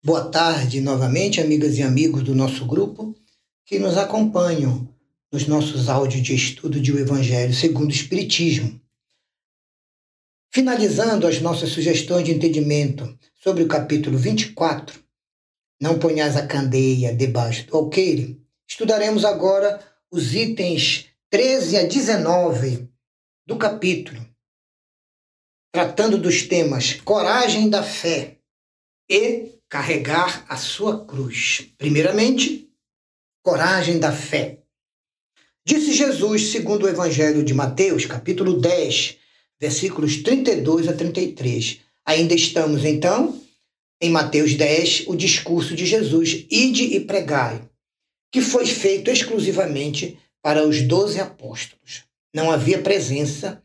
Boa tarde novamente, amigas e amigos do nosso grupo que nos acompanham nos nossos áudios de estudo de o Evangelho segundo o Espiritismo. Finalizando as nossas sugestões de entendimento sobre o capítulo 24, Não ponhas a candeia debaixo do alqueire, estudaremos agora os itens 13 a 19 do capítulo, tratando dos temas coragem da fé e carregar a sua cruz. Primeiramente, coragem da fé. Disse Jesus, segundo o Evangelho de Mateus, capítulo 10, versículos 32 a 33. Ainda estamos, então, em Mateus 10, o discurso de Jesus, ide e pregai, que foi feito exclusivamente para os doze apóstolos. Não havia presença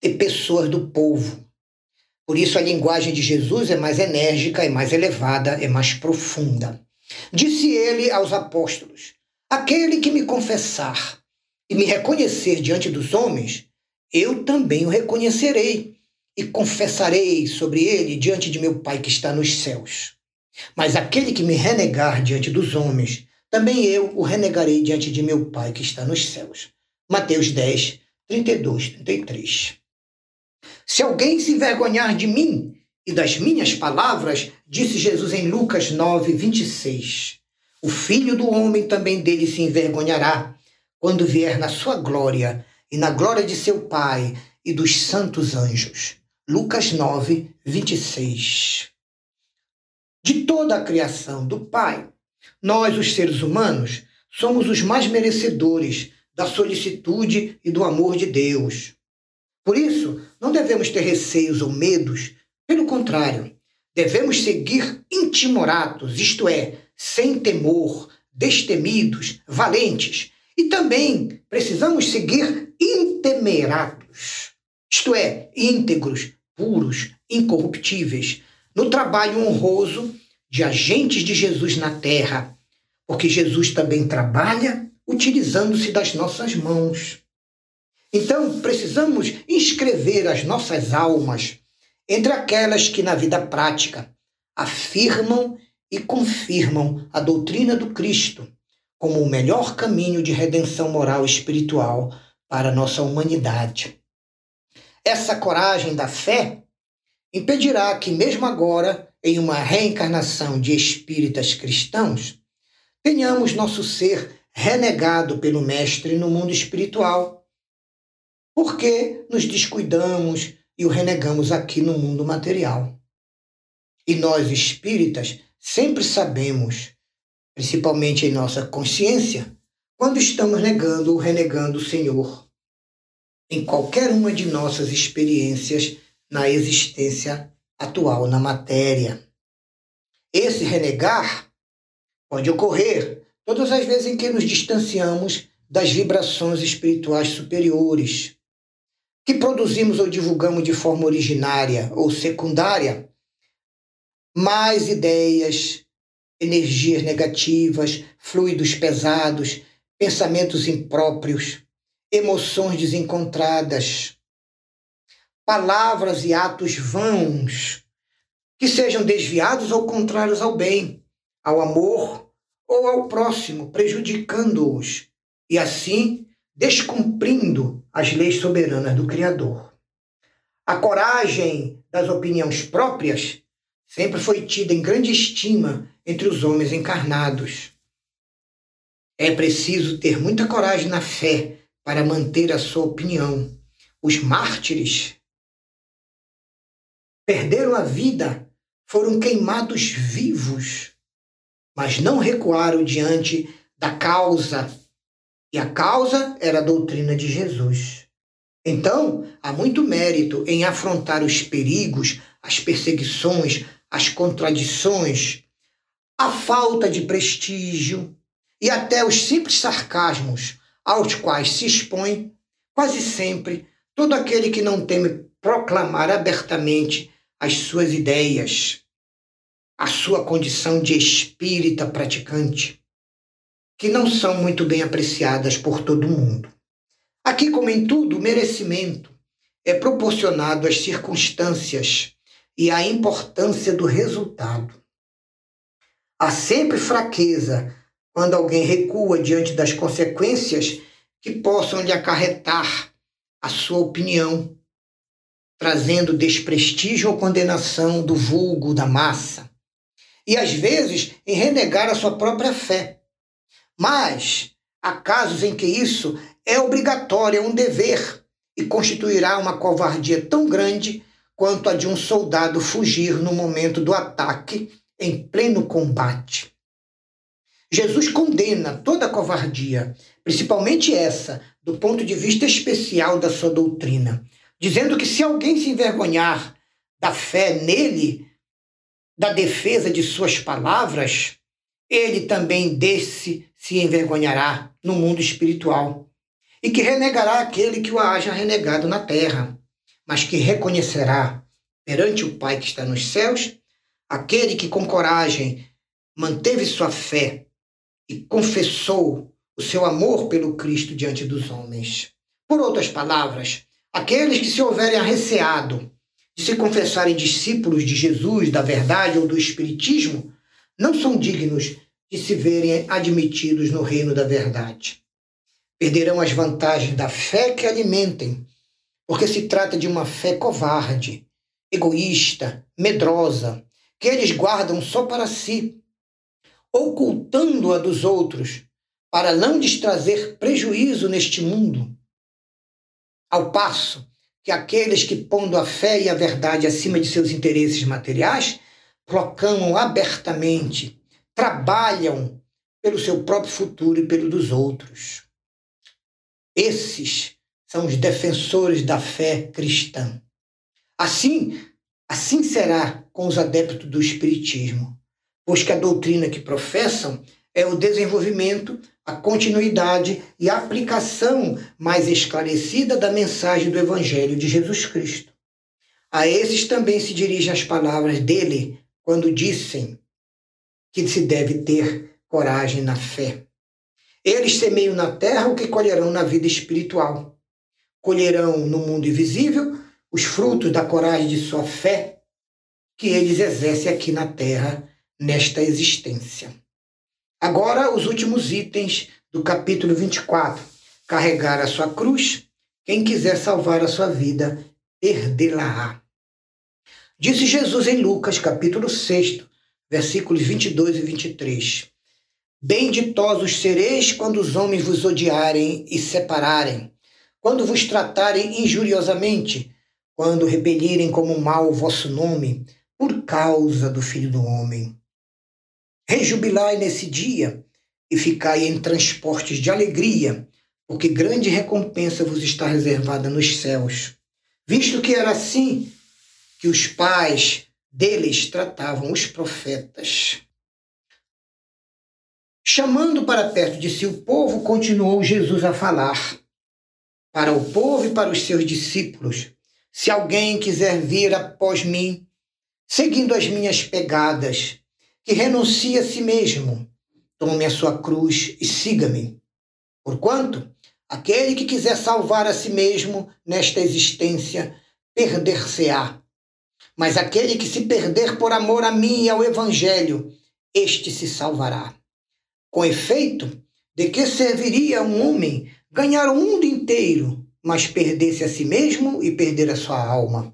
de pessoas do povo por isso, a linguagem de Jesus é mais enérgica, é mais elevada, é mais profunda. Disse ele aos apóstolos: Aquele que me confessar e me reconhecer diante dos homens, eu também o reconhecerei e confessarei sobre ele diante de meu Pai que está nos céus. Mas aquele que me renegar diante dos homens, também eu o renegarei diante de meu Pai que está nos céus. Mateus 10, 32, 33. Se alguém se envergonhar de mim e das minhas palavras, disse Jesus em Lucas 9, 26, o filho do homem também dele se envergonhará quando vier na sua glória e na glória de seu Pai e dos santos anjos. Lucas 9, 26. De toda a criação do Pai, nós, os seres humanos, somos os mais merecedores da solicitude e do amor de Deus. Por isso, não devemos ter receios ou medos, pelo contrário, devemos seguir intimoratos, isto é, sem temor, destemidos, valentes, e também precisamos seguir intemeratos, isto é, íntegros, puros, incorruptíveis, no trabalho honroso de agentes de Jesus na terra, porque Jesus também trabalha utilizando-se das nossas mãos. Então, precisamos inscrever as nossas almas entre aquelas que, na vida prática, afirmam e confirmam a doutrina do Cristo como o melhor caminho de redenção moral e espiritual para a nossa humanidade. Essa coragem da fé impedirá que, mesmo agora, em uma reencarnação de espíritas cristãos, tenhamos nosso ser renegado pelo Mestre no mundo espiritual porque nos descuidamos e o renegamos aqui no mundo material. E nós espíritas sempre sabemos, principalmente em nossa consciência, quando estamos negando ou renegando o Senhor em qualquer uma de nossas experiências na existência atual na matéria. Esse renegar pode ocorrer todas as vezes em que nos distanciamos das vibrações espirituais superiores, que produzimos ou divulgamos de forma originária ou secundária, mais ideias, energias negativas, fluidos pesados, pensamentos impróprios, emoções desencontradas, palavras e atos vãos que sejam desviados ou contrários ao bem, ao amor ou ao próximo, prejudicando-os e assim descumprindo as leis soberanas do Criador. A coragem das opiniões próprias sempre foi tida em grande estima entre os homens encarnados. É preciso ter muita coragem na fé para manter a sua opinião. Os mártires perderam a vida, foram queimados vivos, mas não recuaram diante da causa e a causa era a doutrina de Jesus. Então, há muito mérito em afrontar os perigos, as perseguições, as contradições, a falta de prestígio e até os simples sarcasmos aos quais se expõe quase sempre todo aquele que não teme proclamar abertamente as suas ideias, a sua condição de espírita praticante que não são muito bem apreciadas por todo mundo. Aqui, como em tudo, o merecimento é proporcionado às circunstâncias e à importância do resultado. Há sempre fraqueza quando alguém recua diante das consequências que possam lhe acarretar a sua opinião, trazendo desprestígio ou condenação do vulgo, da massa, e às vezes em renegar a sua própria fé. Mas há casos em que isso é obrigatório, é um dever, e constituirá uma covardia tão grande quanto a de um soldado fugir no momento do ataque em pleno combate. Jesus condena toda covardia, principalmente essa, do ponto de vista especial da sua doutrina, dizendo que se alguém se envergonhar da fé nele, da defesa de suas palavras, ele também desse se envergonhará no mundo espiritual, e que renegará aquele que o haja renegado na terra, mas que reconhecerá perante o Pai que está nos céus aquele que com coragem manteve sua fé e confessou o seu amor pelo Cristo diante dos homens. Por outras palavras, aqueles que se houverem arreceado de se confessarem discípulos de Jesus, da verdade ou do Espiritismo, não são dignos de se verem admitidos no reino da verdade. Perderão as vantagens da fé que alimentem, porque se trata de uma fé covarde, egoísta, medrosa, que eles guardam só para si, ocultando-a dos outros, para não lhes trazer prejuízo neste mundo. Ao passo que aqueles que, pondo a fé e a verdade acima de seus interesses materiais, proclamam abertamente, trabalham pelo seu próprio futuro e pelo dos outros. Esses são os defensores da fé cristã. Assim, assim será com os adeptos do espiritismo, pois que a doutrina que professam é o desenvolvimento, a continuidade e a aplicação mais esclarecida da mensagem do Evangelho de Jesus Cristo. A esses também se dirigem as palavras dele quando dissem que se deve ter coragem na fé. Eles semeiam na terra o que colherão na vida espiritual. Colherão no mundo invisível os frutos da coragem de sua fé que eles exercem aqui na terra, nesta existência. Agora, os últimos itens do capítulo 24. Carregar a sua cruz, quem quiser salvar a sua vida, perdê-la-á. Disse Jesus em Lucas, capítulo 6, versículos 22 e 23. Benditosos sereis quando os homens vos odiarem e separarem, quando vos tratarem injuriosamente, quando repelirem como mal o vosso nome, por causa do Filho do Homem. Rejubilai nesse dia e ficai em transportes de alegria, porque grande recompensa vos está reservada nos céus. Visto que era assim que os pais deles tratavam os profetas. Chamando para perto de si o povo, continuou Jesus a falar para o povo e para os seus discípulos: Se alguém quiser vir após mim, seguindo as minhas pegadas, que renuncie a si mesmo, tome a sua cruz e siga-me. Porquanto, aquele que quiser salvar a si mesmo nesta existência, perder-se-á. Mas aquele que se perder por amor a mim e ao Evangelho, este se salvará. Com efeito, de que serviria um homem ganhar o mundo inteiro, mas perder-se a si mesmo e perder a sua alma?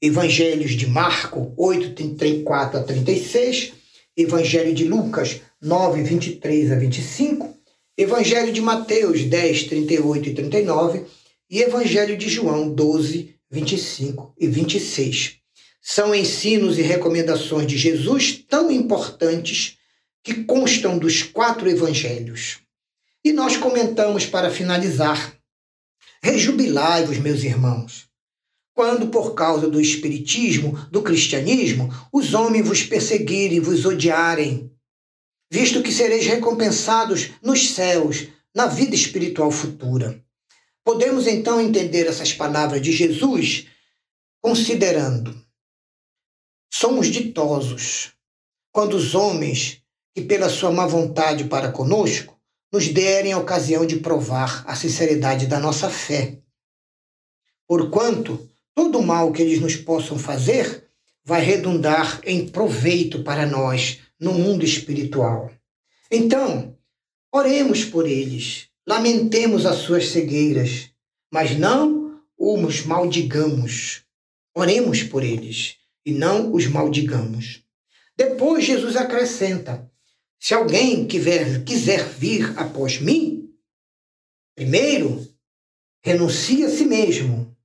Evangelhos de Marco 8, 34 a 36 Evangelho de Lucas 9, 23 a 25, Evangelho de Mateus 10, 38 e 39 e Evangelho de João 12, 25 e 26. São ensinos e recomendações de Jesus tão importantes que constam dos quatro evangelhos. E nós comentamos para finalizar. Rejubilai-vos, meus irmãos, quando, por causa do Espiritismo, do cristianismo, os homens vos perseguirem vos odiarem, visto que sereis recompensados nos céus, na vida espiritual futura. Podemos então entender essas palavras de Jesus considerando: somos ditosos quando os homens, que pela sua má vontade para conosco, nos derem a ocasião de provar a sinceridade da nossa fé. Porquanto, todo o mal que eles nos possam fazer vai redundar em proveito para nós no mundo espiritual. Então, oremos por eles, lamentemos as suas cegueiras, mas não os maldigamos. Oremos por eles e não os maldigamos. Depois Jesus acrescenta: se alguém quiser, vir após mim, primeiro renuncie a si mesmo,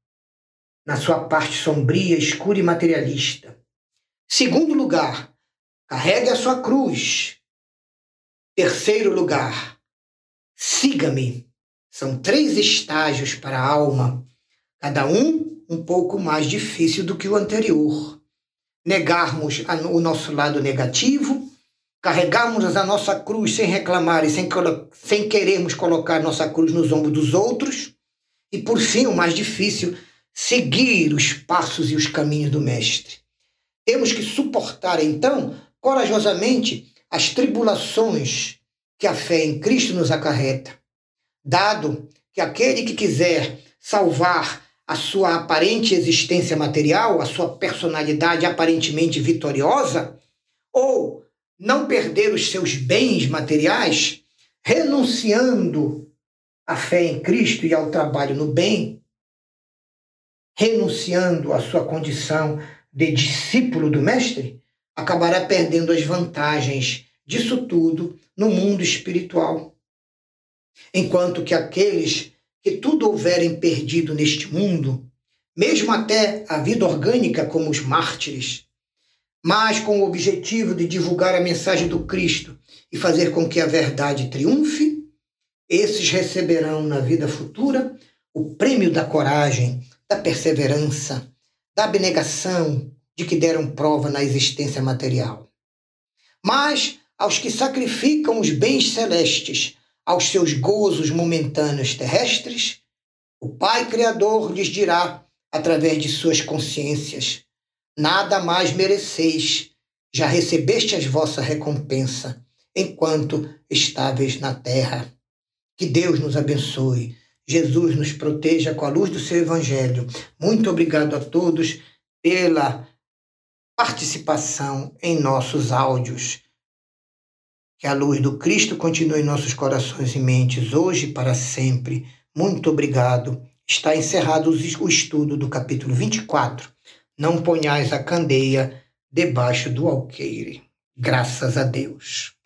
na sua parte sombria, escura e materialista. Segundo lugar, carregue a sua cruz. Terceiro lugar, siga-me. São três estágios para a alma, cada um um pouco mais difícil do que o anterior. Negarmos o nosso lado negativo, carregarmos a nossa cruz sem reclamar e sem, sem querermos colocar nossa cruz nos ombros dos outros, e por fim, o mais difícil, seguir os passos e os caminhos do Mestre. Temos que suportar, então, corajosamente as tribulações que a fé em Cristo nos acarreta, dado que aquele que quiser salvar a sua aparente existência material, a sua personalidade aparentemente vitoriosa, ou não perder os seus bens materiais, renunciando à fé em Cristo e ao trabalho no bem, renunciando à sua condição de discípulo do Mestre, acabará perdendo as vantagens disso tudo no mundo espiritual. Enquanto que aqueles que tudo houverem perdido neste mundo, mesmo até a vida orgânica, como os mártires, mas com o objetivo de divulgar a mensagem do Cristo e fazer com que a verdade triunfe, esses receberão na vida futura o prêmio da coragem, da perseverança, da abnegação de que deram prova na existência material. Mas aos que sacrificam os bens celestes aos seus gozos momentâneos terrestres, o Pai Criador lhes dirá, através de suas consciências: Nada mais mereceis, já recebestes vossa recompensa, enquanto estáveis na terra. Que Deus nos abençoe. Jesus nos proteja com a luz do seu Evangelho. Muito obrigado a todos pela participação em nossos áudios. Que a luz do Cristo continue em nossos corações e mentes, hoje e para sempre. Muito obrigado. Está encerrado o estudo do capítulo 24 não ponhais a candeia debaixo do alqueire. Graças a Deus.